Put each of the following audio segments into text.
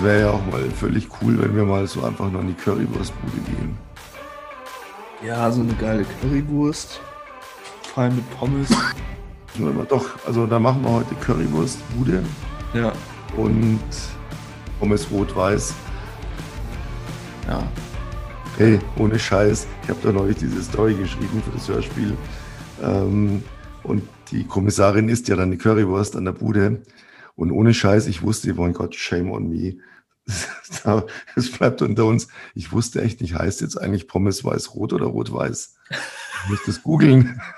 das wäre ja auch mal völlig cool, wenn wir mal so einfach noch in die Currywurstbude gehen. Ja, so eine geile Currywurst. Vor allem mit Pommes. Doch, also da machen wir heute Currywurstbude. Ja. Und Pommes rot-weiß. Ja. Hey, ohne Scheiß. Ich habe da neulich diese Story geschrieben für das Hörspiel. Ähm, und die Kommissarin isst ja dann die Currywurst an der Bude. Und ohne Scheiß, ich wusste, mein Gott, shame on me. Es bleibt unter uns. Ich wusste echt nicht, heißt jetzt eigentlich Pommes weiß-rot oder rot-weiß? Ich muss das googeln.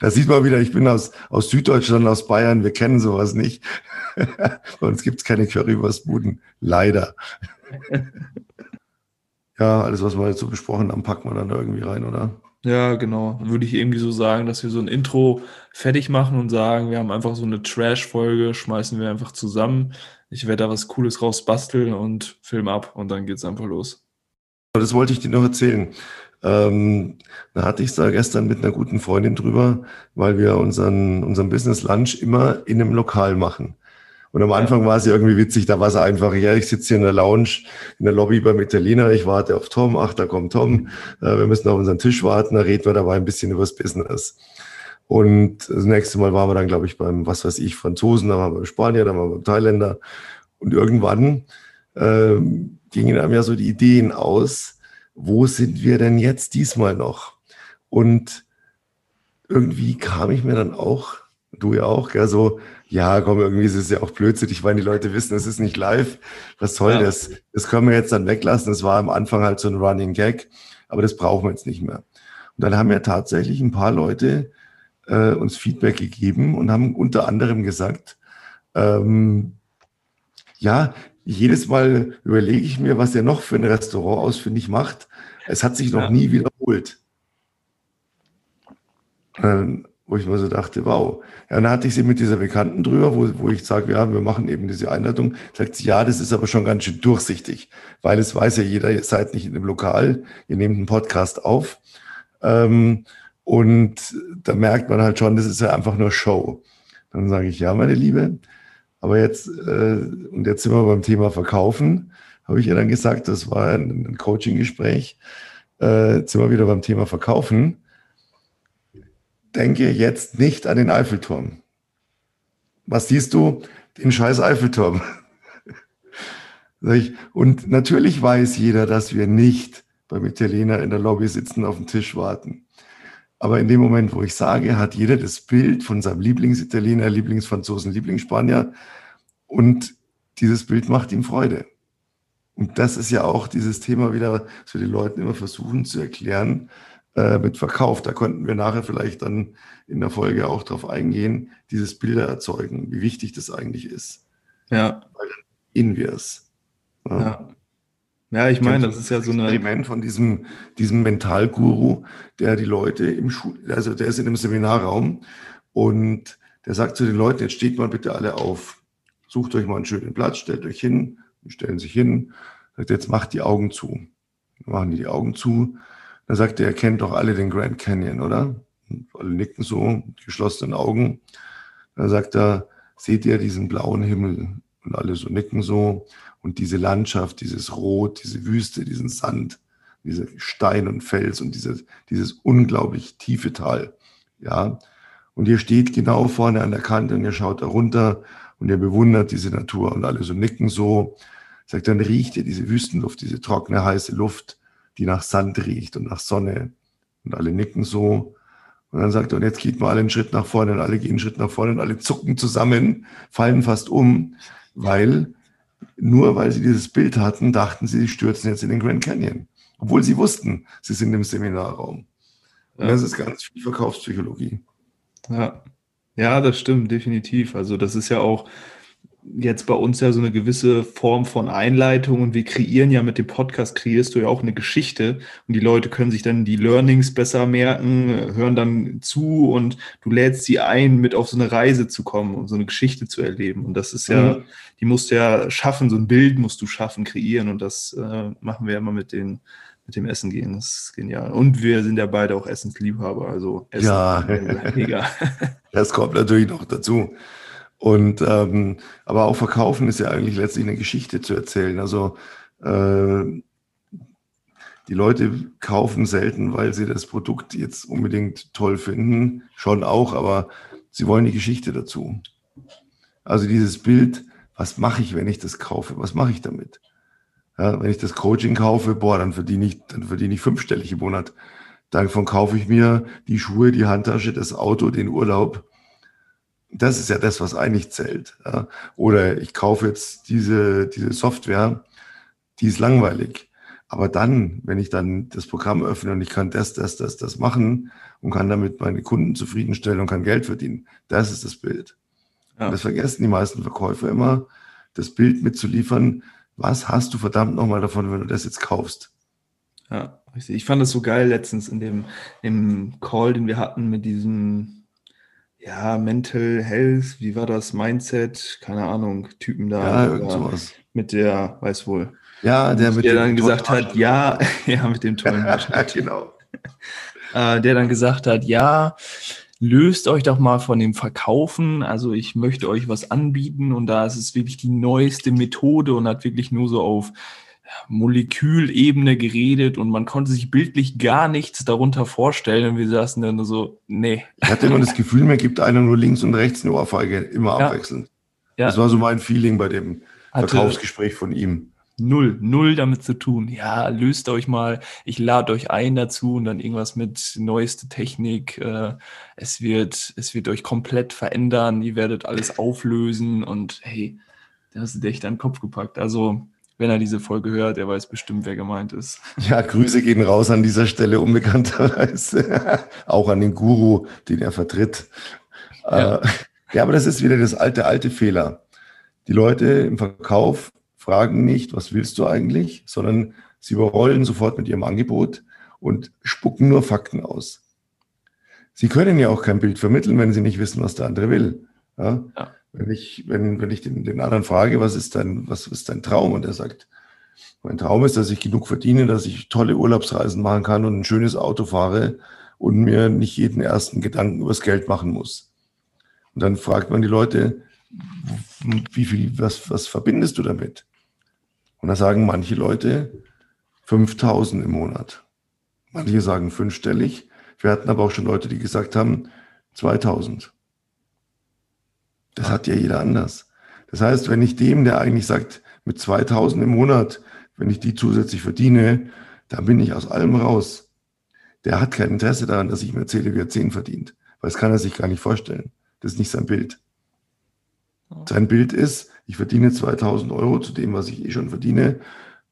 Da sieht man wieder, ich bin aus, aus Süddeutschland, aus Bayern, wir kennen sowas nicht. Bei uns gibt es keine Currywurstbuden, leider. Ja, alles, was wir jetzt so besprochen haben, packen wir dann irgendwie rein, oder? Ja, genau. Dann würde ich irgendwie so sagen, dass wir so ein Intro fertig machen und sagen, wir haben einfach so eine Trash-Folge, schmeißen wir einfach zusammen. Ich werde da was Cooles raus basteln und film ab und dann geht es einfach los. Das wollte ich dir noch erzählen. Ähm, da hatte ich es da gestern mit einer guten Freundin drüber, weil wir unseren, unseren Business Lunch immer in einem Lokal machen. Und am Anfang war es irgendwie witzig, da war es einfach, ja, ich sitze hier in der Lounge, in der Lobby beim Italiener, ich warte auf Tom, ach, da kommt Tom, äh, wir müssen auf unseren Tisch warten, da reden wir dabei ein bisschen übers Business. Und das nächste Mal waren wir dann, glaube ich, beim, was weiß ich, Franzosen, dann waren wir beim Spanier, dann waren wir beim Thailänder. Und irgendwann äh, gingen einem ja so die Ideen aus, wo sind wir denn jetzt diesmal noch? Und irgendwie kam ich mir dann auch, du ja auch, gell, so, ja, komm, irgendwie ist es ja auch blödsinnig, weil die Leute wissen, es ist nicht live. Was soll ja. das? Das können wir jetzt dann weglassen. Das war am Anfang halt so ein Running Gag, aber das brauchen wir jetzt nicht mehr. Und dann haben ja tatsächlich ein paar Leute äh, uns Feedback gegeben und haben unter anderem gesagt, ähm, ja, jedes Mal überlege ich mir, was er noch für ein Restaurant ausfindig macht. Es hat sich noch ja. nie wiederholt. Ähm, wo ich mir so dachte, wow. Ja, dann hatte ich sie mit dieser Bekannten drüber, wo, wo ich sage, ja, wir machen eben diese Einladung. Sagt sie, ja, das ist aber schon ganz schön durchsichtig, weil es weiß ja jeder, ihr seid nicht in dem Lokal, ihr nehmt einen Podcast auf. Ähm, und da merkt man halt schon, das ist ja einfach nur Show. Dann sage ich, ja, meine Liebe, aber jetzt, äh, und jetzt sind wir beim Thema Verkaufen, habe ich ja dann gesagt, das war ein, ein Coaching-Gespräch, äh, jetzt sind wir wieder beim Thema Verkaufen denke jetzt nicht an den Eiffelturm. Was siehst du? Den scheiß Eiffelturm. Und natürlich weiß jeder, dass wir nicht beim Italiener in der Lobby sitzen, auf dem Tisch warten. Aber in dem Moment, wo ich sage, hat jeder das Bild von seinem Lieblingsitaliener, Lieblingsfranzosen, Lieblingsspanier und dieses Bild macht ihm Freude. Und das ist ja auch dieses Thema wieder, was wir den Leuten immer versuchen zu erklären, äh, mit Verkauf. Da könnten wir nachher vielleicht dann in der Folge auch darauf eingehen, dieses Bilder erzeugen, wie wichtig das eigentlich ist. Ja. Weil dann wir es. Ja. ja. Ja, ich meine, das ist ja so ein Experiment von diesem, diesem Mentalguru, der die Leute im Schul, also der ist in einem Seminarraum und der sagt zu den Leuten, jetzt steht mal bitte alle auf, sucht euch mal einen schönen Platz, stellt euch hin, stellen sich hin, sagt, jetzt macht die Augen zu. Dann machen die die Augen zu da sagt er, er kennt doch alle den Grand Canyon, oder? Und alle nicken so, geschlossenen Augen. Dann sagt er, seht ihr diesen blauen Himmel? Und alle so nicken so. Und diese Landschaft, dieses Rot, diese Wüste, diesen Sand, diese Stein und Fels und diese, dieses unglaublich tiefe Tal. Ja. Und ihr steht genau vorne an der Kante und ihr schaut da runter und ihr bewundert diese Natur und alle so nicken so. Sagt, dann riecht ihr diese Wüstenluft, diese trockene, heiße Luft die nach Sand riecht und nach Sonne. Und alle nicken so. Und dann sagt er, und jetzt geht mal alle einen Schritt nach vorne und alle gehen einen Schritt nach vorne und alle zucken zusammen, fallen fast um, weil nur weil sie dieses Bild hatten, dachten sie, sie stürzen jetzt in den Grand Canyon. Obwohl sie wussten, sie sind im Seminarraum. Und ja. das ist ganz viel Verkaufspsychologie. Ja. Ja, das stimmt, definitiv. Also das ist ja auch, jetzt bei uns ja so eine gewisse Form von Einleitung und wir kreieren ja mit dem Podcast, kreierst du ja auch eine Geschichte und die Leute können sich dann die Learnings besser merken, hören dann zu und du lädst sie ein, mit auf so eine Reise zu kommen und so eine Geschichte zu erleben. Und das ist ja, mhm. die musst du ja schaffen, so ein Bild musst du schaffen, kreieren und das äh, machen wir immer mit den mit dem Essen gehen. Das ist genial. Und wir sind ja beide auch Essensliebhaber. Also Essen ja, mega. das kommt natürlich noch dazu. Und ähm, aber auch verkaufen ist ja eigentlich letztlich eine Geschichte zu erzählen. Also äh, die Leute kaufen selten, weil sie das Produkt jetzt unbedingt toll finden, schon auch, aber sie wollen die Geschichte dazu. Also dieses Bild, was mache ich, wenn ich das kaufe? Was mache ich damit? Ja, wenn ich das Coaching kaufe, boah, dann verdiene ich, dann verdiene ich fünfstellig im Monat. Davon kaufe ich mir die Schuhe, die Handtasche, das Auto, den Urlaub. Das ist ja das, was eigentlich zählt. Ja. Oder ich kaufe jetzt diese, diese Software, die ist langweilig. Aber dann, wenn ich dann das Programm öffne und ich kann das, das, das, das machen und kann damit meine Kunden zufriedenstellen und kann Geld verdienen, das ist das Bild. Ja. Das vergessen die meisten Verkäufer immer, das Bild mitzuliefern. Was hast du verdammt nochmal davon, wenn du das jetzt kaufst? Ja, richtig. Ich fand das so geil letztens in dem im Call, den wir hatten mit diesem ja, Mental Health, wie war das, Mindset, keine Ahnung, Typen da. Ja, irgend sowas. Mit der, weiß wohl. Ja, der mit der dann gesagt hat, ja, ja, mit dem tollen genau. Äh, der dann gesagt hat, ja, löst euch doch mal von dem Verkaufen. Also ich möchte euch was anbieten und da ist es wirklich die neueste Methode und hat wirklich nur so auf Molekülebene geredet und man konnte sich bildlich gar nichts darunter vorstellen und wir saßen dann nur so, nee. Ich hatte immer das Gefühl, mir gibt einer nur links und rechts eine Ohrfeige, immer ja. abwechselnd. Ja. Das war so mein Feeling bei dem hatte, Verkaufsgespräch von ihm null, null damit zu tun. Ja, löst euch mal, ich lade euch ein dazu und dann irgendwas mit neueste Technik. Äh, es wird, es wird euch komplett verändern. Ihr werdet alles auflösen und hey, da hast du an den Kopf gepackt. Also, wenn er diese Folge hört, er weiß bestimmt, wer gemeint ist. Ja, Grüße gehen raus an dieser Stelle unbekannterweise. Auch an den Guru, den er vertritt. Ja. Äh, ja, aber das ist wieder das alte, alte Fehler. Die Leute im Verkauf fragen nicht, was willst du eigentlich, sondern sie überrollen sofort mit ihrem Angebot und spucken nur Fakten aus. Sie können ja auch kein Bild vermitteln, wenn sie nicht wissen, was der andere will. Ja? Ja. Wenn ich, wenn, wenn ich den, den anderen frage, was ist dein, was ist dein Traum? Und er sagt, mein Traum ist, dass ich genug verdiene, dass ich tolle Urlaubsreisen machen kann und ein schönes Auto fahre und mir nicht jeden ersten Gedanken übers Geld machen muss. Und dann fragt man die Leute, wie viel, was, was verbindest du damit? Und da sagen manche Leute 5000 im Monat. Manche sagen fünfstellig. Wir hatten aber auch schon Leute, die gesagt haben 2000. Das hat ja jeder anders. Das heißt, wenn ich dem, der eigentlich sagt, mit 2000 im Monat, wenn ich die zusätzlich verdiene, dann bin ich aus allem raus. Der hat kein Interesse daran, dass ich mir erzähle, wie er 10 verdient. Weil das kann er sich gar nicht vorstellen. Das ist nicht sein Bild. Sein Bild ist, ich verdiene 2000 Euro zu dem, was ich eh schon verdiene.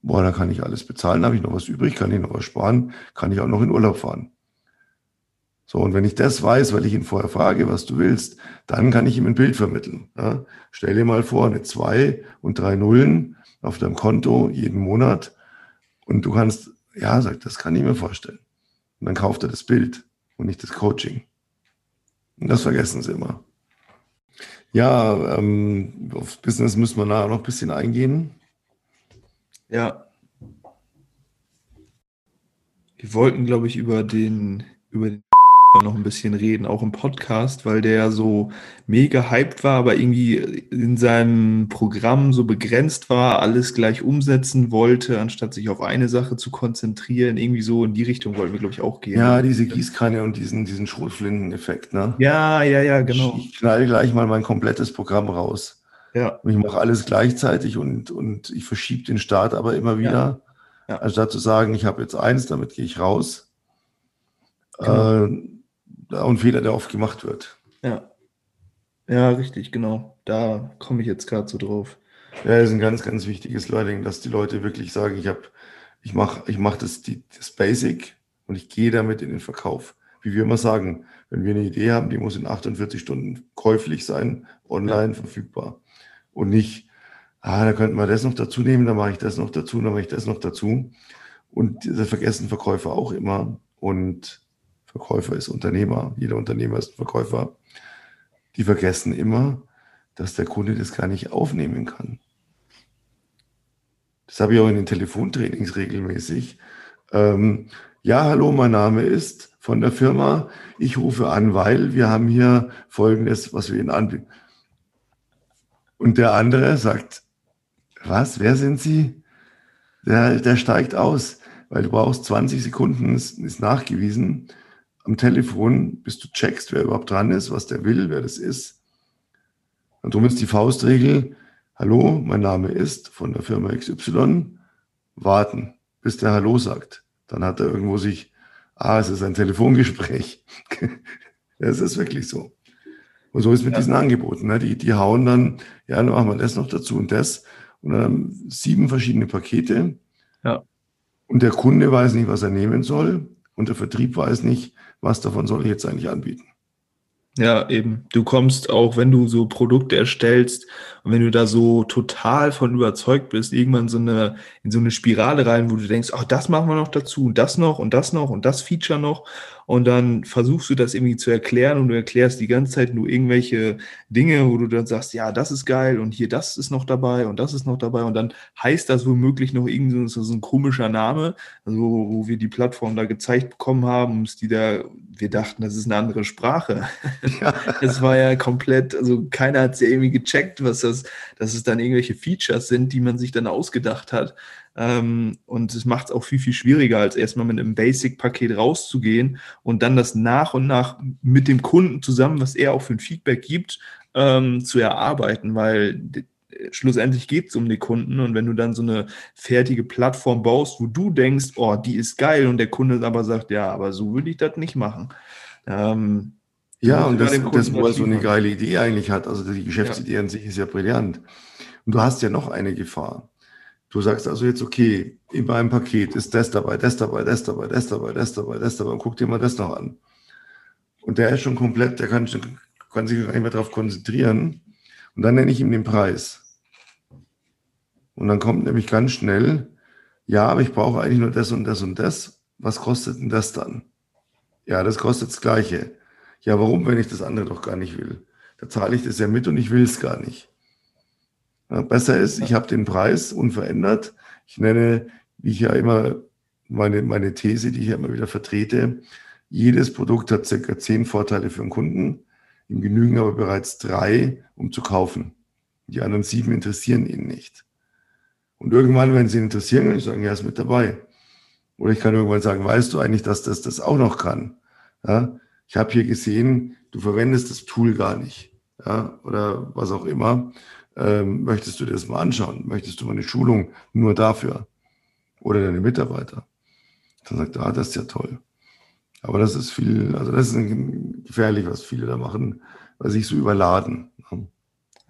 Boah, da kann ich alles bezahlen, habe ich noch was übrig, kann ich noch was sparen, kann ich auch noch in Urlaub fahren. So, und wenn ich das weiß, weil ich ihn vorher frage, was du willst, dann kann ich ihm ein Bild vermitteln. Ja? Stell dir mal vor, eine 2 und drei Nullen auf deinem Konto jeden Monat und du kannst, ja, sagt, das kann ich mir vorstellen. Und dann kauft er das Bild und nicht das Coaching. Und das vergessen sie immer. Ja, ähm, aufs Business müssen wir nachher noch ein bisschen eingehen. Ja. Wir wollten, glaube ich, über den, über den noch ein bisschen reden, auch im Podcast, weil der so mega hyped war, aber irgendwie in seinem Programm so begrenzt war, alles gleich umsetzen wollte, anstatt sich auf eine Sache zu konzentrieren. Irgendwie so in die Richtung wollten wir, glaube ich, auch gehen. Ja, diese Gießkanne und diesen, diesen Schrotflinten-Effekt, ne? Ja, ja, ja, genau. Ich knall gleich mal mein komplettes Programm raus. Ja. Und ich mache alles gleichzeitig und, und ich verschiebe den Start aber immer wieder. Ja. Ja. Anstatt zu sagen, ich habe jetzt eins, damit gehe ich raus. Genau. Äh, auch ein Fehler, der oft gemacht wird. Ja. Ja, richtig, genau. Da komme ich jetzt gerade so drauf. Ja, ist ein ganz, ganz wichtiges Learning, dass die Leute wirklich sagen, ich habe, ich mache ich mach das, die, das Basic und ich gehe damit in den Verkauf. Wie wir immer sagen, wenn wir eine Idee haben, die muss in 48 Stunden käuflich sein, online ja. verfügbar. Und nicht, ah, da könnten wir das noch dazu nehmen, dann mache ich das noch dazu, dann mache ich das noch dazu. Und das vergessen Verkäufer auch immer. Und Verkäufer ist Unternehmer, jeder Unternehmer ist Verkäufer, die vergessen immer, dass der Kunde das gar nicht aufnehmen kann. Das habe ich auch in den Telefontrainings regelmäßig. Ähm, ja, hallo, mein Name ist von der Firma. Ich rufe an, weil wir haben hier Folgendes, was wir Ihnen anbieten. Und der andere sagt, was, wer sind Sie? Der, der steigt aus, weil du brauchst 20 Sekunden, ist, ist nachgewiesen, am Telefon, bis du checkst, wer überhaupt dran ist, was der will, wer das ist. Und darum ist die Faustregel, hallo, mein Name ist von der Firma XY, warten, bis der Hallo sagt. Dann hat er irgendwo sich, ah, es ist ein Telefongespräch. Es ist wirklich so. Und so ist mit ja. diesen Angeboten. Ne? Die, die hauen dann, ja, dann machen wir das noch dazu und das. Und dann haben sieben verschiedene Pakete. Ja. Und der Kunde weiß nicht, was er nehmen soll. Und der Vertrieb weiß nicht, was davon soll ich jetzt eigentlich anbieten. Ja, eben. Du kommst auch, wenn du so Produkte erstellst und wenn du da so total von überzeugt bist, irgendwann so eine, in so eine Spirale rein, wo du denkst, ach, das machen wir noch dazu und das noch und das noch und das Feature noch und dann versuchst du das irgendwie zu erklären und du erklärst die ganze Zeit nur irgendwelche Dinge, wo du dann sagst, ja, das ist geil und hier das ist noch dabei und das ist noch dabei und dann heißt das womöglich noch irgendwie so, so ein komischer Name, also wo wir die Plattform da gezeigt bekommen haben, die da, wir dachten, das ist eine andere Sprache. Ja. Es war ja komplett, also keiner hat es ja irgendwie gecheckt, was das, dass es dann irgendwelche Features sind, die man sich dann ausgedacht hat. Ähm, und es macht es auch viel, viel schwieriger, als erstmal mit einem Basic-Paket rauszugehen und dann das nach und nach mit dem Kunden zusammen, was er auch für ein Feedback gibt, ähm, zu erarbeiten, weil schlussendlich geht es um die Kunden und wenn du dann so eine fertige Plattform baust, wo du denkst, oh, die ist geil und der Kunde aber sagt, ja, aber so würde ich das nicht machen. Ähm, ja, und das, das wo er so eine geile Idee eigentlich hat, also die Geschäftsidee ja. an sich ist ja brillant. Und du hast ja noch eine Gefahr. Du sagst also jetzt, okay, in meinem Paket ist das dabei, das dabei, das dabei, das dabei, das dabei, das dabei, und guck dir mal das noch an. Und der ist schon komplett, der kann, kann sich gar nicht mehr darauf konzentrieren. Und dann nenne ich ihm den Preis. Und dann kommt nämlich ganz schnell, ja, aber ich brauche eigentlich nur das und das und das. Was kostet denn das dann? Ja, das kostet das Gleiche. Ja, warum, wenn ich das andere doch gar nicht will? Da zahle ich das ja mit und ich will es gar nicht. Besser ist, ich habe den Preis unverändert. Ich nenne, wie ich ja immer meine, meine These, die ich ja immer wieder vertrete, jedes Produkt hat circa zehn Vorteile für den Kunden. Ihm genügen aber bereits drei, um zu kaufen. Die anderen sieben interessieren ihn nicht. Und irgendwann, wenn sie ihn interessieren, kann ich sagen, ja, ist mit dabei. Oder ich kann irgendwann sagen, weißt du eigentlich, dass das das auch noch kann? Ja? Ich habe hier gesehen, du verwendest das Tool gar nicht. Ja? Oder was auch immer ähm, möchtest du dir das mal anschauen? Möchtest du mal eine Schulung nur dafür? Oder deine Mitarbeiter? Dann sagt er, ah, das ist ja toll. Aber das ist viel, also das ist gefährlich, was viele da machen, weil sie sich so überladen. Ne?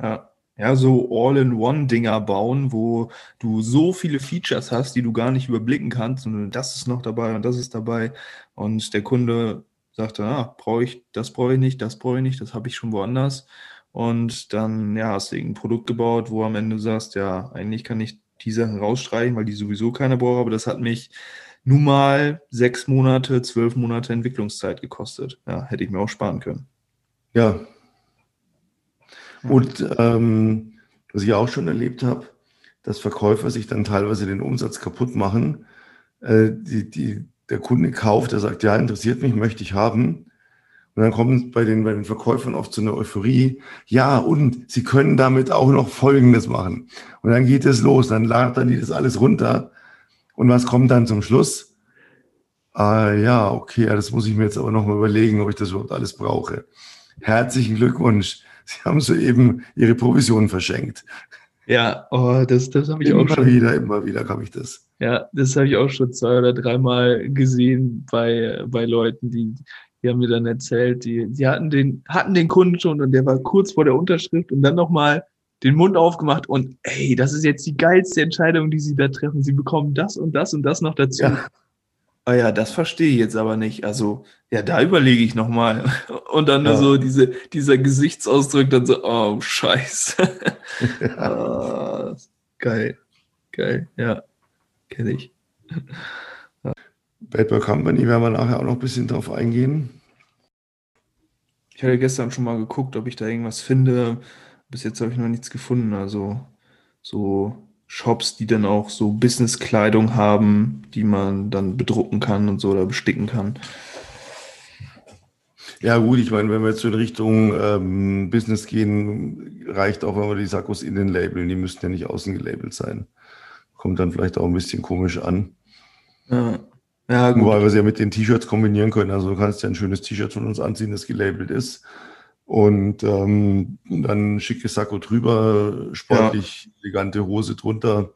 Ja. Ja, so All-in-One-Dinger bauen, wo du so viele Features hast, die du gar nicht überblicken kannst und das ist noch dabei und das ist dabei und der Kunde sagt dann, ah, brauche ich, das brauche ich nicht, das brauche ich nicht, das habe ich schon woanders und dann, ja, hast du ein Produkt gebaut, wo am Ende sagst, ja, eigentlich kann ich die Sachen rausstreichen, weil die sowieso keiner braucht, aber das hat mich nun mal sechs Monate, zwölf Monate Entwicklungszeit gekostet. Ja, hätte ich mir auch sparen können. Ja. Und ähm, was ich auch schon erlebt habe, dass Verkäufer sich dann teilweise den Umsatz kaputt machen. Äh, die, die, der Kunde kauft, der sagt, ja, interessiert mich, möchte ich haben. Und dann kommt bei den, bei den Verkäufern oft so eine Euphorie. Ja, und sie können damit auch noch Folgendes machen. Und dann geht es los. Dann laden dann die das alles runter. Und was kommt dann zum Schluss? Ah, ja, okay, das muss ich mir jetzt aber noch mal überlegen, ob ich das überhaupt alles brauche. Herzlichen Glückwunsch. Sie haben soeben Ihre Provision verschenkt. Ja, oh, das, das habe ich immer auch schon. Immer wieder, immer wieder kam ich das. Ja, das habe ich auch schon zwei oder dreimal gesehen bei, bei Leuten, die die haben mir dann erzählt, die, die hatten den, hatten den Kunden schon und der war kurz vor der Unterschrift und dann nochmal den Mund aufgemacht und ey, das ist jetzt die geilste Entscheidung, die sie da treffen. Sie bekommen das und das und das noch dazu. Ja. Ah ja, das verstehe ich jetzt aber nicht. Also, ja, da überlege ich nochmal. Und dann ja. so diese, dieser Gesichtsausdruck, dann so, oh, scheiße. Ja. ah, geil, geil, ja, kenne ich. Bad Boy Company werden wir nachher auch noch ein bisschen drauf eingehen. Ich hatte gestern schon mal geguckt, ob ich da irgendwas finde. Bis jetzt habe ich noch nichts gefunden. Also so Shops, die dann auch so Business-Kleidung haben, die man dann bedrucken kann und so oder besticken kann. Ja, gut, ich meine, wenn wir jetzt in Richtung ähm, Business gehen, reicht auch, wenn wir die Sakkos innen labeln. Die müssten ja nicht außen gelabelt sein. Kommt dann vielleicht auch ein bisschen komisch an. Ja. Ja, gut. Wobei wir sie ja mit den T-Shirts kombinieren können. Also du kannst ja ein schönes T-Shirt von uns anziehen, das gelabelt ist. Und ähm, dann schickes Sakko drüber, sportlich elegante Hose drunter.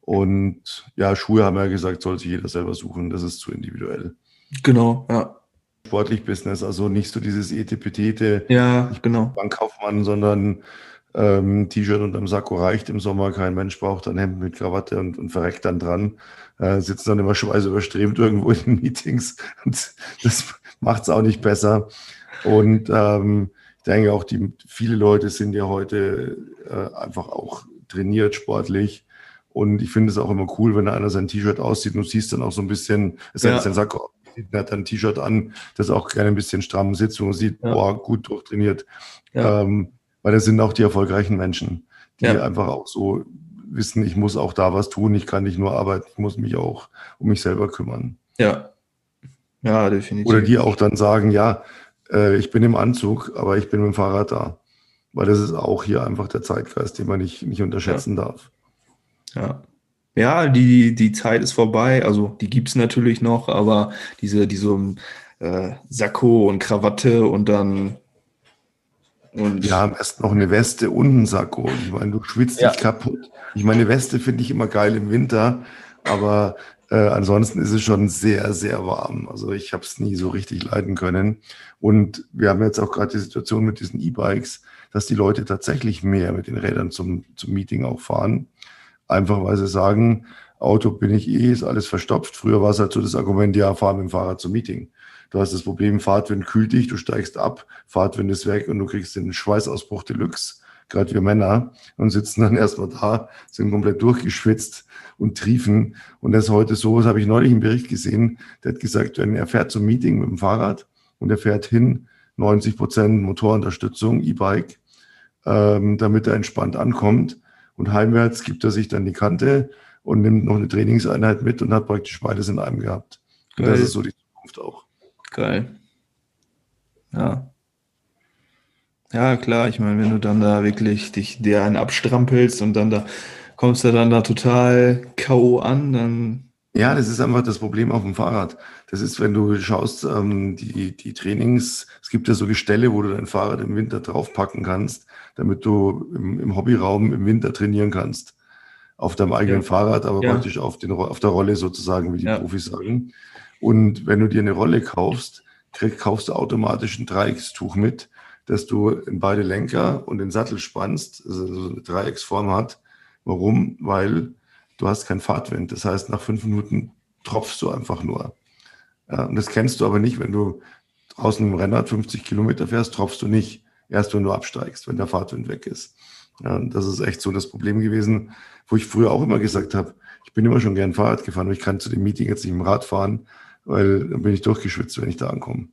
Und ja, Schuhe haben wir ja gesagt, soll sich jeder selber suchen. Das ist zu individuell. Genau, ja. Sportlich Business, also nicht so dieses Etepetete, Ja, genau. Bankkaufmann, sondern ähm, T-Shirt unterm Sakko reicht im Sommer. Kein Mensch braucht ein Hemd mit Krawatte und, und verreckt dann dran. Äh, sitzen dann immer schweißüberstrebt irgendwo in den Meetings. Und das macht es auch nicht besser. Und ähm, ich denke auch, die, viele Leute sind ja heute äh, einfach auch trainiert sportlich. Und ich finde es auch immer cool, wenn einer sein T-Shirt aussieht und du siehst dann auch so ein bisschen, es Ja. sein Sakko, er hat dann ein T-Shirt an, das auch gerne ein bisschen stramm sitzt und man sieht, Ja. boah, gut durchtrainiert. Ja. Ähm, weil das sind auch die erfolgreichen Menschen, die Ja. einfach auch so wissen, ich muss auch da was tun, ich kann nicht nur arbeiten, ich muss mich auch um mich selber kümmern. Ja. Ja, definitiv. Oder die auch dann sagen, ja, äh, ich bin im Anzug, aber ich bin mit dem Fahrrad da. Weil das ist auch hier einfach der Zeitgeist, den man nicht, nicht unterschätzen darf. Ja. Ja, die, die Zeit ist vorbei. Also die gibt's natürlich noch, aber diese, diese äh, Sakko und Krawatte und dann und Ja, am besten noch eine Weste und ein Sakko. Ich meine, du schwitzt Ja. dich kaputt. Ich meine, eine Weste finde ich immer geil im Winter, aber äh, ansonsten ist es schon sehr, sehr warm. Also ich habe es nie so richtig leiden können. Und wir haben jetzt auch gerade die Situation mit diesen E-Bikes, dass die Leute tatsächlich mehr mit den Rädern zum, zum Meeting auch fahren. Einfach weil sie sagen, Auto bin ich eh, ist alles verstopft. Früher war es halt so das Argument, ja, fahr mit dem Fahrrad zum Meeting. Du hast das Problem, Fahrtwind kühlt dich, du steigst ab, Fahrtwind ist weg und du kriegst den Schweißausbruch Deluxe, gerade wir Männer, und sitzen dann erstmal da, sind komplett durchgeschwitzt und triefen. Und das ist heute so, das habe ich neulich einen Bericht gesehen, der hat gesagt, wenn er fährt zum Meeting mit dem Fahrrad und er fährt hin, 90 Prozent Motorunterstützung, E-Bike, ähm, damit er entspannt ankommt. Und heimwärts gibt er sich dann die Kante und nimmt noch eine Trainingseinheit mit und hat praktisch beides in einem gehabt. Das ist so die Zukunft auch. Geil. Ja. Ja, klar, ich meine, wenn du dann da wirklich dich dir einen abstrampelst und dann da kommst du dann da total K.O. an, dann Ja, das ist einfach das Problem auf dem Fahrrad. Das ist, wenn du schaust, ähm, die, die Trainings, es gibt ja so Gestelle, wo du dein Fahrrad im Winter draufpacken kannst, damit du im, im Hobbyraum im Winter trainieren kannst. Auf deinem eigenen Ja. Fahrrad, aber Ja. praktisch auf, den, auf der Rolle sozusagen, wie die Ja. Profis sagen. Und wenn du dir eine Rolle kaufst, krieg, kaufst du automatisch ein Dreieckstuch mit, dass du in beide Lenker und den Sattel spannst, also so eine Dreiecksform hat. Warum? Weil du hast keinen Fahrtwind. Das heißt, nach fünf Minuten tropfst du einfach nur. Ja, und das kennst du aber nicht, wenn du draußen im Rennrad 50 Kilometer fährst, tropfst du nicht. Erst wenn du absteigst, wenn der Fahrtwind weg ist. Ja, das ist echt so das Problem gewesen, wo ich früher auch immer gesagt habe, ich bin immer schon gern Fahrrad gefahren, aber ich kann zu dem Meeting jetzt nicht im Rad fahren, weil dann bin ich durchgeschwitzt, wenn ich da ankomme.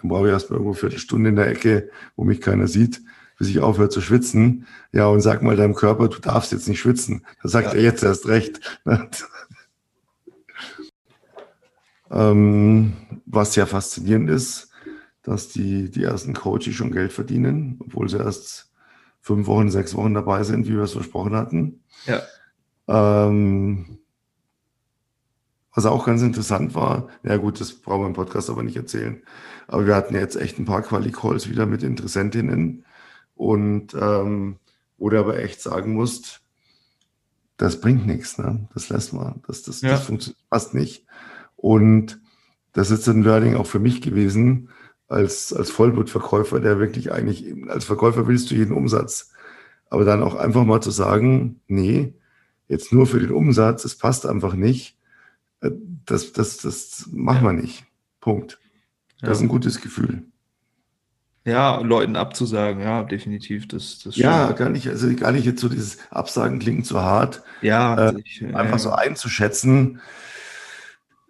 Dann brauche ich erstmal irgendwo eine Viertelstunde in der Ecke, wo mich keiner sieht, bis ich aufhöre zu schwitzen. Ja, und sag mal deinem Körper, du darfst jetzt nicht schwitzen. Da sagt Ja. er jetzt erst recht. ähm, was ja faszinierend ist, dass die, die ersten Coaches schon Geld verdienen, obwohl sie erst fünf Wochen, sechs Wochen dabei sind, wie wir es versprochen hatten. Ja. Ähm, was auch ganz interessant war, ja gut, das brauchen wir im Podcast aber nicht erzählen, aber wir hatten ja jetzt echt ein paar Quali-Calls wieder mit Interessentinnen und ähm, wo du aber echt sagen musst, das bringt nichts, ne? das lässt man, das, das, Ja. das funktioniert fast nicht. Und das ist ein Learning auch für mich gewesen, als, als Vollblutverkäufer, der wirklich eigentlich, als Verkäufer willst du jeden Umsatz, aber dann auch einfach mal zu sagen, nee, jetzt nur für den Umsatz, es passt einfach nicht, das, das, das machen wir nicht. Punkt. Das ist ein gutes Gefühl. ja, Leuten abzusagen, ja, definitiv. Das, das Ja, gar nicht, also gar nicht jetzt so dieses Absagen klingt zu hart, ja, äh, ich, einfach ja, so einzuschätzen.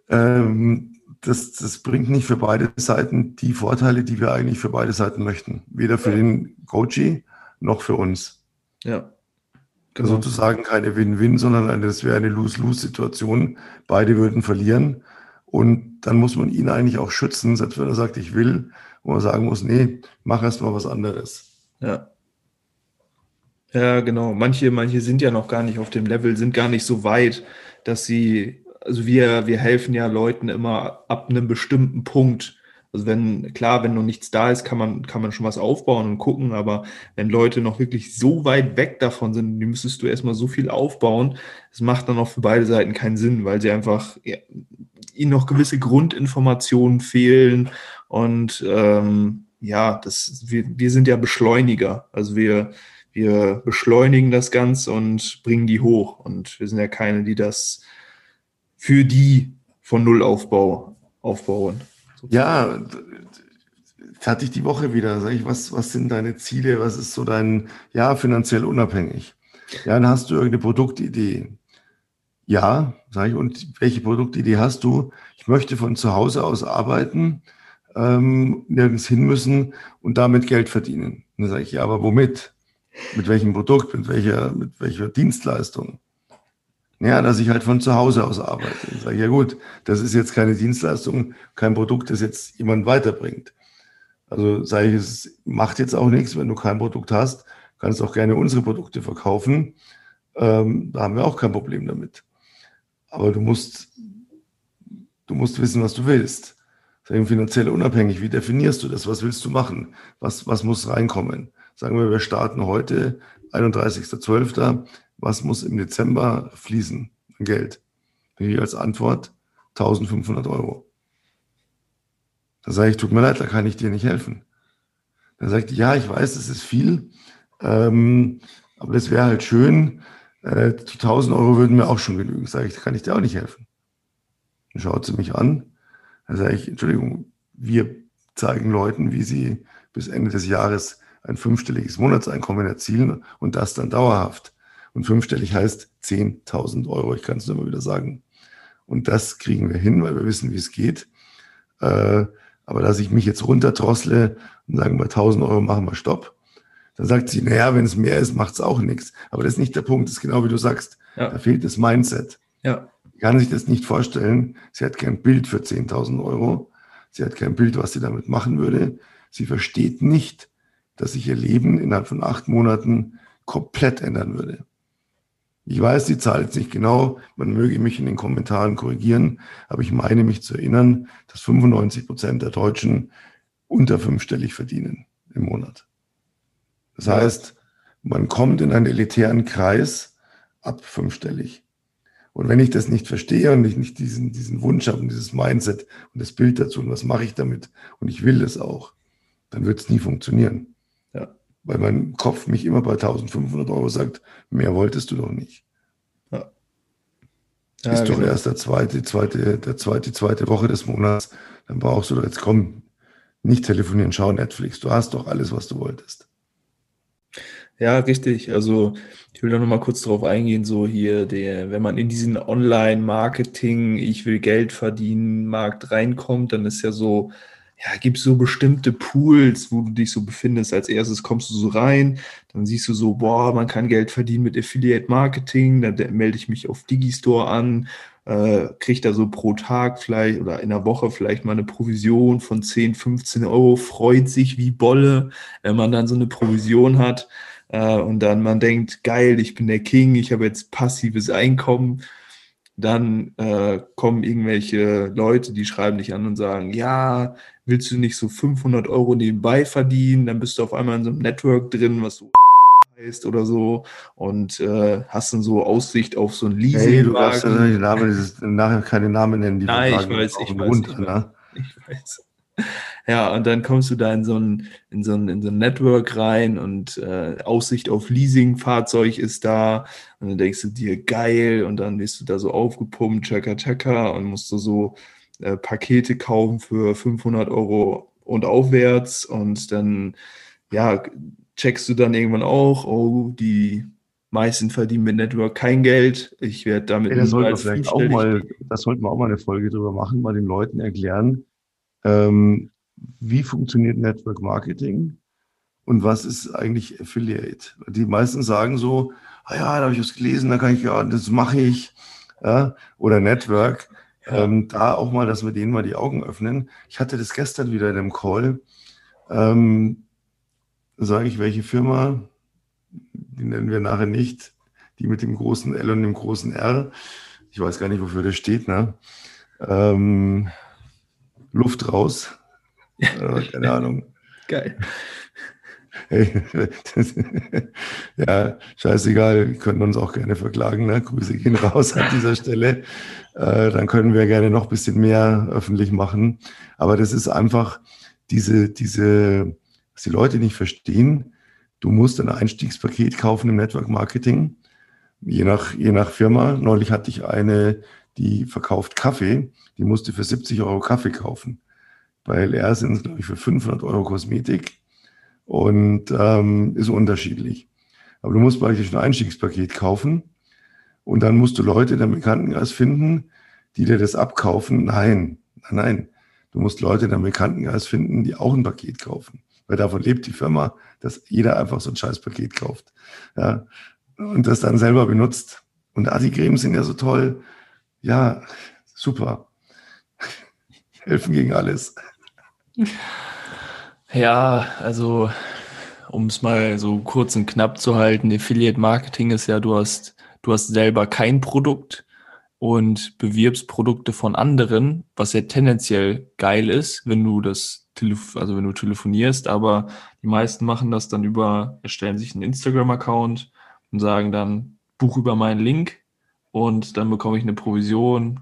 Ähm, das, das bringt nicht für beide Seiten die Vorteile, die wir eigentlich für beide Seiten möchten. Weder für Ja. den Coachee noch für uns. ja. Also sozusagen keine Win-Win, sondern eine, das wäre eine Lose-Lose-Situation. Beide würden verlieren. Und dann muss man ihn eigentlich auch schützen, selbst wenn er sagt, ich will, wo man sagen muss, nee, mach erst mal was anderes. Ja. Ja, genau. Manche, manche sind ja noch gar nicht auf dem Level, sind gar nicht so weit, dass sie, also wir, wir helfen ja Leuten immer ab einem bestimmten Punkt. Also wenn, klar, wenn noch nichts da ist, kann man, kann man schon was aufbauen und gucken, aber wenn Leute noch wirklich so weit weg davon sind, die müsstest du erstmal so viel aufbauen, es macht dann auch für beide Seiten keinen Sinn, weil sie einfach, ja, ihnen noch gewisse Grundinformationen fehlen und ähm, ja, das, wir, wir sind ja Beschleuniger. Also wir, wir beschleunigen das Ganze und bringen die hoch. Und wir sind ja keine, die das für die von Nullaufbau aufbauen. Ja, hatte ich die Woche wieder. Sag ich, was, was sind deine Ziele? Was ist so dein, ja, finanziell unabhängig? Ja, dann hast du irgendeine Produktidee. Ja, sage ich, und welche Produktidee hast du? Ich möchte von zu Hause aus arbeiten ähm, nirgends hin müssen und damit Geld verdienen. Dann sage ich, ja, aber womit? Mit welchem Produkt? Mit welcher, mit welcher Dienstleistung? Ja, dass ich halt von zu Hause aus arbeite. Ich sage, ja gut, das ist jetzt keine Dienstleistung, kein Produkt, das jetzt jemand weiterbringt. Also sage ich, es macht jetzt auch nichts, wenn du kein Produkt hast, kannst auch gerne unsere Produkte verkaufen. Ähm, da haben wir auch kein Problem damit. Aber du musst, du musst wissen, was du willst sagen finanziell unabhängig, wie definierst du das? Was willst du machen? Was, was muss reinkommen? Sagen wir, wir starten heute, 31.12. Was muss im Dezember fließen an Geld? Hier als Antwort 1500 Euro. Da sage ich, tut mir leid, da kann ich dir nicht helfen. Dann sagt die, ja, ich weiß, das ist viel, ähm, aber das wäre halt schön. Äh, 1000 Euro würden mir auch schon genügen. Sage ich, kann ich dir auch nicht helfen. Dann schaut sie mich an dann sage ich, Entschuldigung, wir zeigen Leuten, wie sie bis Ende des Jahres ein fünfstelliges Monatseinkommen erzielen und das dann dauerhaft. Und fünfstellig heißt 10.000 Euro, ich kann es nur mal wieder sagen. Und das kriegen wir hin, weil wir wissen, wie es geht. Äh, aber dass ich mich jetzt runterdrossle und sagen, bei 1000 Euro machen wir Stopp, dann sagt sie, naja, wenn es mehr ist, macht es auch nichts. Aber das ist nicht der Punkt, das ist genau wie du sagst. Ja. Da fehlt das Mindset. Ja kann sich das nicht vorstellen. Sie hat kein Bild für 10.000 Euro. Sie hat kein Bild, was sie damit machen würde. Sie versteht nicht, dass sich ihr Leben innerhalb von acht Monaten komplett ändern würde. Ich weiß, die Zahl ist nicht genau. Man möge mich in den Kommentaren korrigieren. Aber ich meine mich zu erinnern, dass 95 Prozent der Deutschen unter fünfstellig verdienen im Monat. Das heißt, man kommt in einen elitären Kreis ab fünfstellig. Und wenn ich das nicht verstehe und ich nicht diesen, diesen Wunsch habe und dieses Mindset und das Bild dazu und was mache ich damit und ich will es auch, dann wird es nie funktionieren. Weil mein Kopf mich immer bei 1500 Euro sagt, mehr wolltest du doch nicht. Ja. Ja, ist doch genau. erst der zweite, zweite, der zweite, zweite Woche des Monats. Dann brauchst du doch jetzt komm, nicht telefonieren, schau Netflix. Du hast doch alles, was du wolltest. Ja, richtig. Also ich will da noch mal kurz darauf eingehen, so hier, der, wenn man in diesen Online-Marketing, ich will Geld verdienen, Markt reinkommt, dann ist ja so, ja, gibt so bestimmte Pools, wo du dich so befindest. Als erstes kommst du so rein, dann siehst du so, boah, man kann Geld verdienen mit Affiliate Marketing, dann melde ich mich auf Digistore an, äh, kriege da so pro Tag vielleicht oder in der Woche vielleicht mal eine Provision von 10, 15 Euro, freut sich wie Bolle, wenn man dann so eine Provision hat äh, und dann man denkt, geil, ich bin der King, ich habe jetzt passives Einkommen, dann äh, kommen irgendwelche Leute, die schreiben dich an und sagen, ja, willst du nicht so 500 Euro nebenbei verdienen, dann bist du auf einmal in so einem Network drin, was so heißt oder so und äh, hast dann so Aussicht auf so ein Leasing. Hey, du darfst ja nachher keine Namen nennen, die Nein, ich weiß, ich weiß, ich weiß, ich weiß. Ja, und dann kommst du da in so ein, in so ein, in so ein Network rein und äh, Aussicht auf Leasingfahrzeug ist da. Und dann denkst du dir, geil, und dann bist du da so aufgepumpt, tschakka, tschakka, und musst du so äh, Pakete kaufen für 500 Euro und aufwärts. Und dann, ja, checkst du dann irgendwann auch, oh, die meisten verdienen mit Network kein Geld. Ich werde damit. Ja, das, sollten wir vielleicht auch mal, das sollten wir auch mal eine Folge drüber machen, mal den Leuten erklären, ähm, wie funktioniert Network Marketing und was ist eigentlich Affiliate? Die meisten sagen so, ah ja, da habe ich was gelesen, da kann ich ja, das mache ich. Ja, oder Network. Ja. Ähm, da auch mal, dass wir denen mal die Augen öffnen. Ich hatte das gestern wieder in einem Call. Ähm, Sage ich, welche Firma? Die nennen wir nachher nicht. Die mit dem großen L und dem großen R. Ich weiß gar nicht, wofür das steht. Ne? Ähm, Luft raus. Äh, keine Ahnung. Geil. Hey, ja, scheißegal, wir können uns auch gerne verklagen. Ne? Grüße gehen raus an dieser Stelle. Äh, dann können wir gerne noch ein bisschen mehr öffentlich machen. Aber das ist einfach diese, diese, was die Leute nicht verstehen. Du musst ein Einstiegspaket kaufen im Network Marketing, je nach, je nach Firma. Neulich hatte ich eine, die verkauft Kaffee, die musste für 70 Euro Kaffee kaufen. Bei LR sind es, glaube ich, für 500 Euro Kosmetik und ähm, ist unterschiedlich. Aber du musst praktisch ein Einstiegspaket kaufen und dann musst du Leute in deinem Bekanntenkreis finden, die dir das abkaufen. Nein, nein, nein. Du musst Leute in deinem Bekanntenkreis finden, die auch ein Paket kaufen. Weil davon lebt die Firma, dass jeder einfach so ein scheiß Paket kauft. Ja, und das dann selber benutzt. Und Anti-Cremes sind ja so toll. Ja, super. Helfen gegen alles. Ja, also um es mal so kurz und knapp zu halten, Affiliate Marketing ist ja, du hast, du hast selber kein Produkt und bewirbst Produkte von anderen, was ja tendenziell geil ist, wenn du das also wenn du telefonierst, aber die meisten machen das dann über, erstellen sich einen Instagram-Account und sagen dann, buch über meinen Link und dann bekomme ich eine Provision.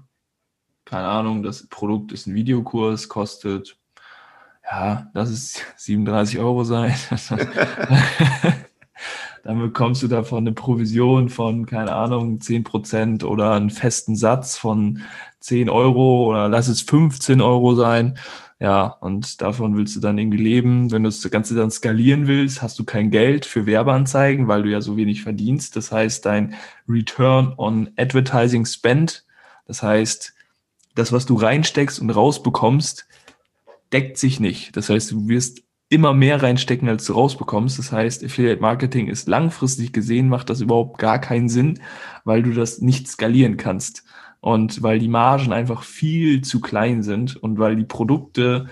Keine Ahnung, das Produkt ist ein Videokurs, kostet ja, lass es 37 Euro sein. dann bekommst du davon eine Provision von, keine Ahnung, 10 Prozent oder einen festen Satz von 10 Euro oder lass es 15 Euro sein. Ja, und davon willst du dann irgendwie leben. Wenn du das Ganze dann skalieren willst, hast du kein Geld für Werbeanzeigen, weil du ja so wenig verdienst. Das heißt, dein Return on Advertising Spend, das heißt, das, was du reinsteckst und rausbekommst, deckt sich nicht. Das heißt, du wirst immer mehr reinstecken, als du rausbekommst. Das heißt, Affiliate Marketing ist langfristig gesehen, macht das überhaupt gar keinen Sinn, weil du das nicht skalieren kannst. Und weil die Margen einfach viel zu klein sind und weil die Produkte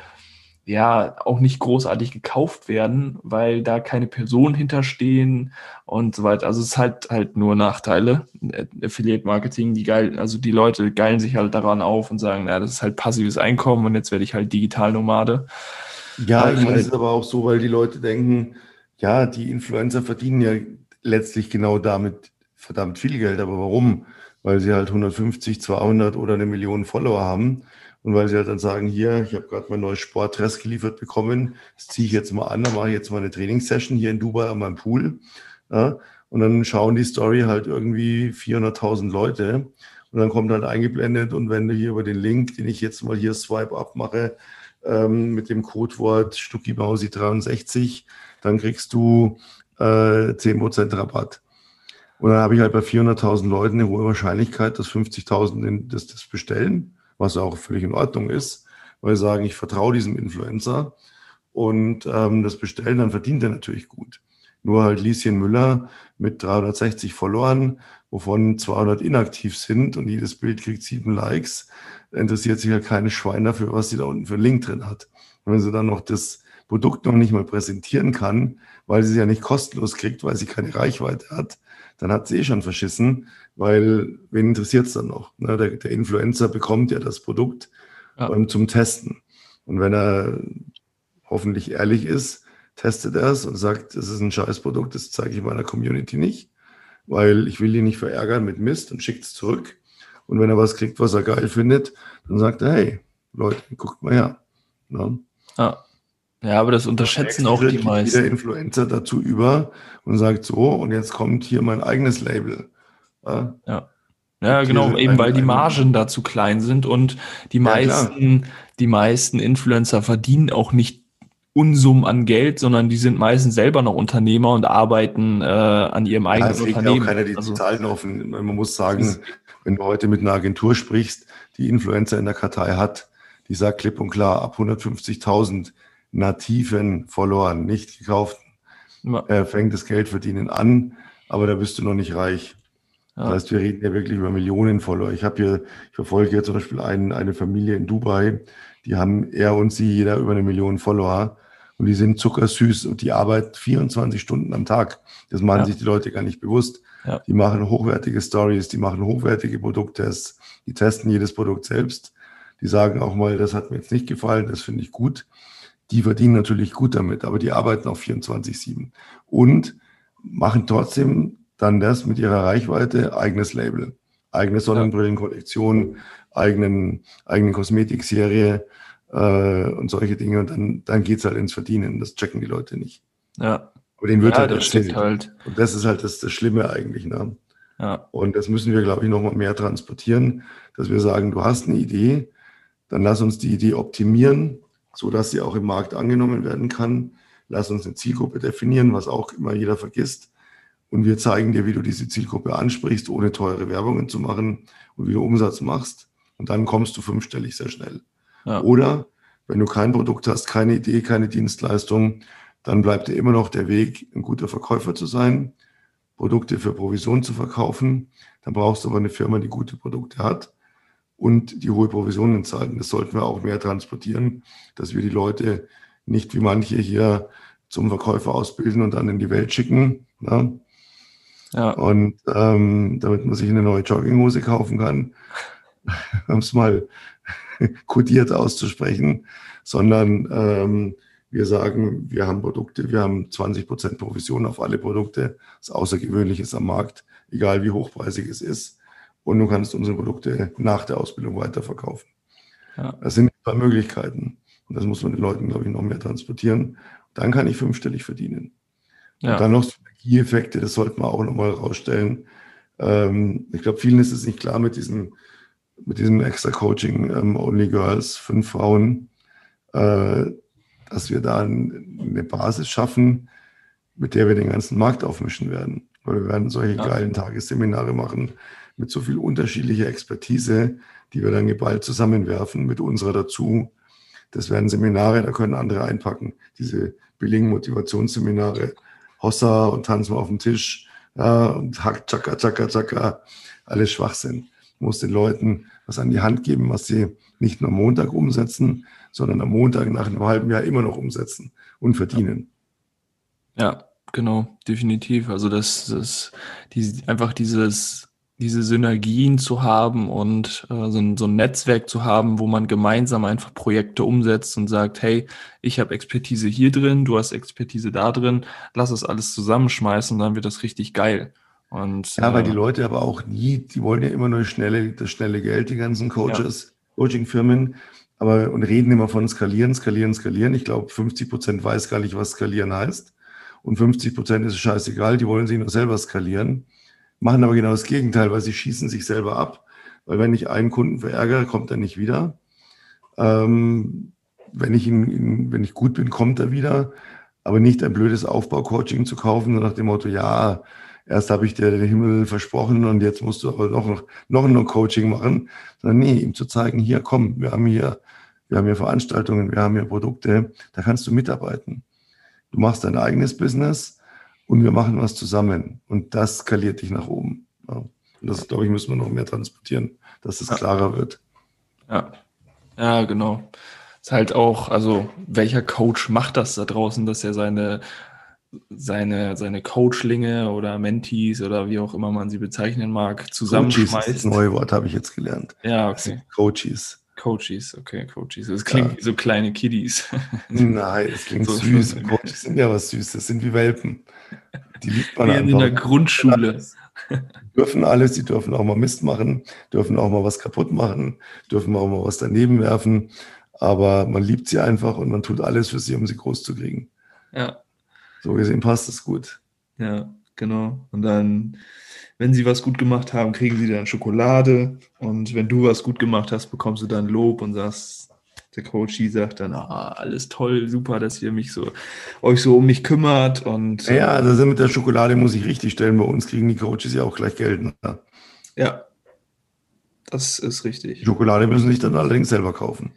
ja auch nicht großartig gekauft werden, weil da keine Personen hinterstehen und so weiter. Also es hat halt nur Nachteile. Affiliate Marketing, die geil, also die Leute geilen sich halt daran auf und sagen, na, das ist halt passives Einkommen und jetzt werde ich halt Digitalnomade. Ja, ich meine, halt, ist aber auch so, weil die Leute denken, ja, die Influencer verdienen ja letztlich genau damit verdammt viel Geld, aber warum? Weil sie halt 150, 200 oder eine Million Follower haben und weil sie halt dann sagen, hier, ich habe gerade mein neues Sportdress geliefert bekommen, das ziehe ich jetzt mal an, dann mache ich jetzt mal eine Trainingssession hier in Dubai an meinem Pool. Ja, und dann schauen die Story halt irgendwie 400.000 Leute. Und dann kommt halt eingeblendet und wenn du hier über den Link, den ich jetzt mal hier Swipe up mache, ähm, mit dem Codewort StuckiBausi63, dann kriegst du äh, 10% Rabatt. Und dann habe ich halt bei 400.000 Leuten eine hohe Wahrscheinlichkeit, dass 50.000 das, das bestellen was auch völlig in Ordnung ist, weil sie sagen, ich vertraue diesem Influencer und ähm, das bestellen, dann verdient er natürlich gut. Nur halt Lieschen Müller mit 360 Followern, wovon 200 inaktiv sind und jedes Bild kriegt sieben Likes, interessiert sich ja halt keine Schwein dafür, was sie da unten für einen Link drin hat. Und wenn sie dann noch das Produkt noch nicht mal präsentieren kann, weil sie es ja nicht kostenlos kriegt, weil sie keine Reichweite hat, dann hat sie eh schon verschissen, weil wen interessiert es dann noch? Ne? Der, der, Influencer bekommt ja das Produkt ja. Ähm, zum Testen. Und wenn er hoffentlich ehrlich ist, testet er es und sagt, das ist ein Scheißprodukt, das zeige ich meiner Community nicht, weil ich will ihn nicht verärgern mit Mist und schickt es zurück. Und wenn er was kriegt, was er geil findet, dann sagt er, hey, Leute, guckt mal her. Ne? Ja. Ja, aber das unterschätzen auch die meisten. Der Influencer dazu über und sagt so, und jetzt kommt hier mein eigenes Label. Ja. ja. Ja, genau, eben weil die Margen da zu klein sind und die ja, meisten, klar. die meisten Influencer verdienen auch nicht Unsummen an Geld, sondern die sind meistens selber noch Unternehmer und arbeiten äh, an ihrem eigenen ja, Unternehmen. Ja auch keiner die also, Zahlen offen. Man muss sagen, wenn du heute mit einer Agentur sprichst, die Influencer in der Kartei hat, die sagt klipp und klar, ab 150.000 nativen Followern, nicht gekauften, ja. äh, fängt das Geld verdienen an, aber da bist du noch nicht reich. Ja. Das heißt, wir reden ja wirklich über Millionen Follower. Ich habe hier, ich verfolge hier zum Beispiel einen, eine Familie in Dubai, die haben er und sie jeder über eine Million Follower und die sind zuckersüß und die arbeiten 24 Stunden am Tag. Das machen ja. sich die Leute gar nicht bewusst. Ja. Die machen hochwertige Stories, die machen hochwertige Produkttests, die testen jedes Produkt selbst. Die sagen auch mal, das hat mir jetzt nicht gefallen, das finde ich gut. Die verdienen natürlich gut damit, aber die arbeiten auch 24-7 und machen trotzdem dann das mit ihrer Reichweite, eigenes Label, eigene Sonnenbrillenkollektion, eigenen, eigenen Kosmetikserie äh, und solche Dinge. Und dann, dann geht es halt ins Verdienen. Das checken die Leute nicht. Ja. Aber denen wird ja, halt das erzählt. Halt. Und das ist halt das, das Schlimme eigentlich. Ne? Ja. Und das müssen wir, glaube ich, noch mal mehr transportieren, dass wir sagen, du hast eine Idee, dann lass uns die Idee optimieren, sodass sie auch im Markt angenommen werden kann. Lass uns eine Zielgruppe definieren, was auch immer jeder vergisst. Und wir zeigen dir, wie du diese Zielgruppe ansprichst, ohne teure Werbungen zu machen und wie du Umsatz machst. Und dann kommst du fünfstellig sehr schnell. Ja. Oder wenn du kein Produkt hast, keine Idee, keine Dienstleistung, dann bleibt dir immer noch der Weg, ein guter Verkäufer zu sein, Produkte für Provision zu verkaufen. Dann brauchst du aber eine Firma, die gute Produkte hat und die hohe Provisionen zahlen. Das sollten wir auch mehr transportieren, dass wir die Leute nicht wie manche hier zum Verkäufer ausbilden und dann in die Welt schicken. Ne? Ja. Und ähm, damit man sich eine neue Jogginghose kaufen kann, um es mal kodiert auszusprechen, sondern ähm, wir sagen, wir haben Produkte, wir haben 20 Prozent Provision auf alle Produkte, das Außergewöhnliches am Markt, egal wie hochpreisig es ist. Und du kannst unsere Produkte nach der Ausbildung weiterverkaufen. Ja. Das sind zwei Möglichkeiten. Und das muss man den Leuten, glaube ich, noch mehr transportieren. Dann kann ich fünfstellig verdienen. Ja. Und dann noch Synergieeffekte, das sollten wir auch nochmal rausstellen. Ähm, ich glaube, vielen ist es nicht klar mit diesem, mit diesem extra Coaching ähm, Only Girls, fünf Frauen, äh, dass wir da eine Basis schaffen, mit der wir den ganzen Markt aufmischen werden. Weil wir werden solche ja. geilen Tagesseminare machen mit so viel unterschiedlicher Expertise, die wir dann geballt zusammenwerfen mit unserer dazu. Das werden Seminare, da können andere einpacken. Diese billigen Motivationsseminare, Hossa und tanzen auf dem Tisch ja, und Hack, Chaka, Chaka, Chaka, alles Schwachsinn. muss den Leuten was an die Hand geben, was sie nicht nur am Montag umsetzen, sondern am Montag nach einem halben Jahr immer noch umsetzen und verdienen. Ja, genau, definitiv. Also das, das die, einfach dieses diese Synergien zu haben und äh, so, ein, so ein Netzwerk zu haben, wo man gemeinsam einfach Projekte umsetzt und sagt, hey, ich habe Expertise hier drin, du hast Expertise da drin, lass es alles zusammenschmeißen dann wird das richtig geil. Und, ja, äh, weil die Leute aber auch nie, die wollen ja immer nur schnelle, das schnelle Geld, die ganzen Coaches, ja. Coaching-Firmen, aber und reden immer von skalieren, skalieren, skalieren. Ich glaube, 50 Prozent weiß gar nicht, was skalieren heißt. Und 50 Prozent ist scheißegal, die wollen sich nur selber skalieren machen aber genau das Gegenteil, weil sie schießen sich selber ab. Weil wenn ich einen Kunden verärgere, kommt er nicht wieder. Ähm, wenn, ich ihn, ihn, wenn ich gut bin, kommt er wieder. Aber nicht ein blödes Aufbaucoaching zu kaufen, nach dem Motto, ja, erst habe ich dir den Himmel versprochen und jetzt musst du aber noch, noch, noch ein Coaching machen. Sondern nee, ihm zu zeigen, hier, komm, wir haben hier, wir haben hier Veranstaltungen, wir haben hier Produkte, da kannst du mitarbeiten. Du machst dein eigenes Business und wir machen was zusammen. Und das skaliert dich nach oben. Ja. Und das, glaube ich, müssen wir noch mehr transportieren, dass es ja. klarer wird. Ja, ja, genau. Ist halt auch, also welcher Coach macht das da draußen, dass er seine seine, seine Coachlinge oder Mentees oder wie auch immer man sie bezeichnen mag, zusammenschmeißt. Coaches das neue Wort habe ich jetzt gelernt. Ja, okay. Coaches. Coaches, okay, Coaches. Das klingt ja. wie so kleine Kiddies. Nein, das klingt so süß. Coaches sind ja was Süßes, das sind wie Welpen. Die liebt man einfach. in der Grundschule. Die dürfen alles, die dürfen auch mal Mist machen, dürfen auch mal was kaputt machen, dürfen auch mal was daneben werfen. Aber man liebt sie einfach und man tut alles für sie, um sie groß zu kriegen. Ja. So gesehen passt es gut. Ja, genau. Und dann wenn sie was gut gemacht haben, kriegen sie dann Schokolade. Und wenn du was gut gemacht hast, bekommst du dann Lob und sagst, der Coach sagt dann, ah, alles toll, super, dass ihr mich so, euch so um mich kümmert. Und, ja, also mit der Schokolade muss ich richtig stellen. Bei uns kriegen die Coaches ja auch gleich Geld. Ne? Ja, das ist richtig. Schokolade müssen sich dann allerdings selber kaufen.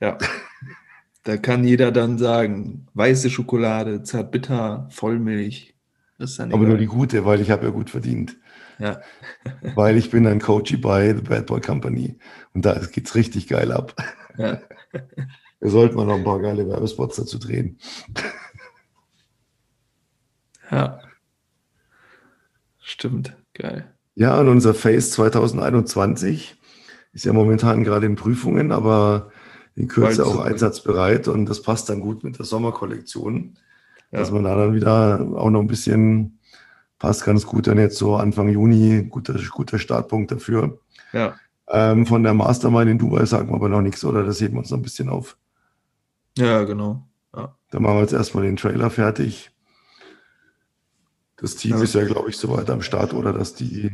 Ja. Da kann jeder dann sagen, weiße Schokolade, zart bitter, Vollmilch, aber nur die gute, weil ich habe ja gut verdient. Ja. Weil ich bin ein Coachy bei The Bad Boy Company. Und da geht es richtig geil ab. Ja. Wir sollten mal noch ein paar geile Werbespots dazu drehen. Ja. Stimmt, geil. Ja, und unser Face 2021 ist ja momentan gerade in Prüfungen, aber in Kürze auch einsatzbereit und das passt dann gut mit der Sommerkollektion, ja. dass man da dann wieder auch noch ein bisschen passt ganz gut dann jetzt so Anfang Juni, guter, guter Startpunkt dafür. Ja. Ähm, von der Mastermind in Dubai sagen wir aber noch nichts, oder? Das heben wir uns noch ein bisschen auf. Ja, genau. Ja. Dann machen wir jetzt erstmal den Trailer fertig. Das Team ja. ist ja, glaube ich, soweit am Start, oder dass die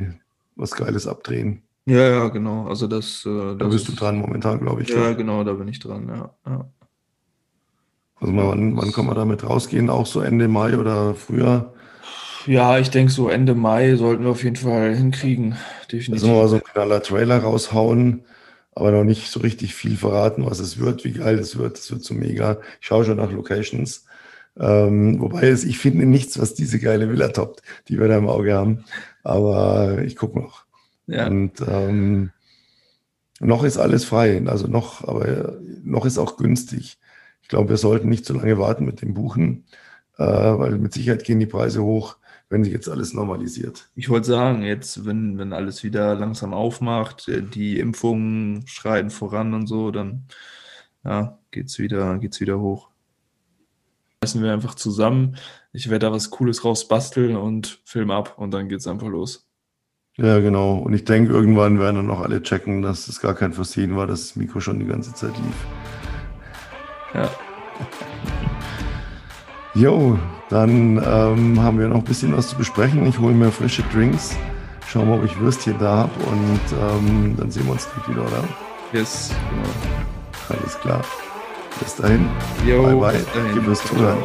was Geiles abdrehen. Ja, ja, genau. Also das. Äh, da bist du dran momentan, glaube ich. Ja, ja, genau, da bin ich dran, ja. ja. Also wann, wann kann man damit rausgehen? Auch so Ende Mai oder früher? Ja, ich denke, so Ende Mai sollten wir auf jeden Fall hinkriegen. Definitiv. Also mal so ein knaller Trailer raushauen, aber noch nicht so richtig viel verraten, was es wird, wie geil es wird. Es wird so mega. Ich schaue schon nach Locations. Ähm, wobei es, ich finde nichts, was diese geile Villa toppt, die wir da im Auge haben. Aber ich gucke noch. Ja. Und ähm, noch ist alles frei. Also noch, aber noch ist auch günstig. Ich glaube, wir sollten nicht so lange warten mit dem Buchen, äh, weil mit Sicherheit gehen die Preise hoch wenn sich jetzt alles normalisiert. Ich wollte sagen, jetzt, wenn, wenn alles wieder langsam aufmacht, äh, die Impfungen schreiten voran und so, dann ja, geht's wieder, geht's wieder hoch. Essen wir einfach zusammen. Ich werde da was Cooles rausbasteln und film ab und dann geht's einfach los. Ja, genau. Und ich denke, irgendwann werden dann auch alle checken, dass es gar kein Versehen war, dass das Mikro schon die ganze Zeit lief. Ja. Jo, dann ähm, haben wir noch ein bisschen was zu besprechen. Ich hole mir frische Drinks, schaue mal, ob ich Würstchen da habe und ähm, dann sehen wir uns gleich wieder, oder? Yes, genau. Alles klar. Bis dahin. Jo, bye bye. Bis dahin. Ihr zuhören.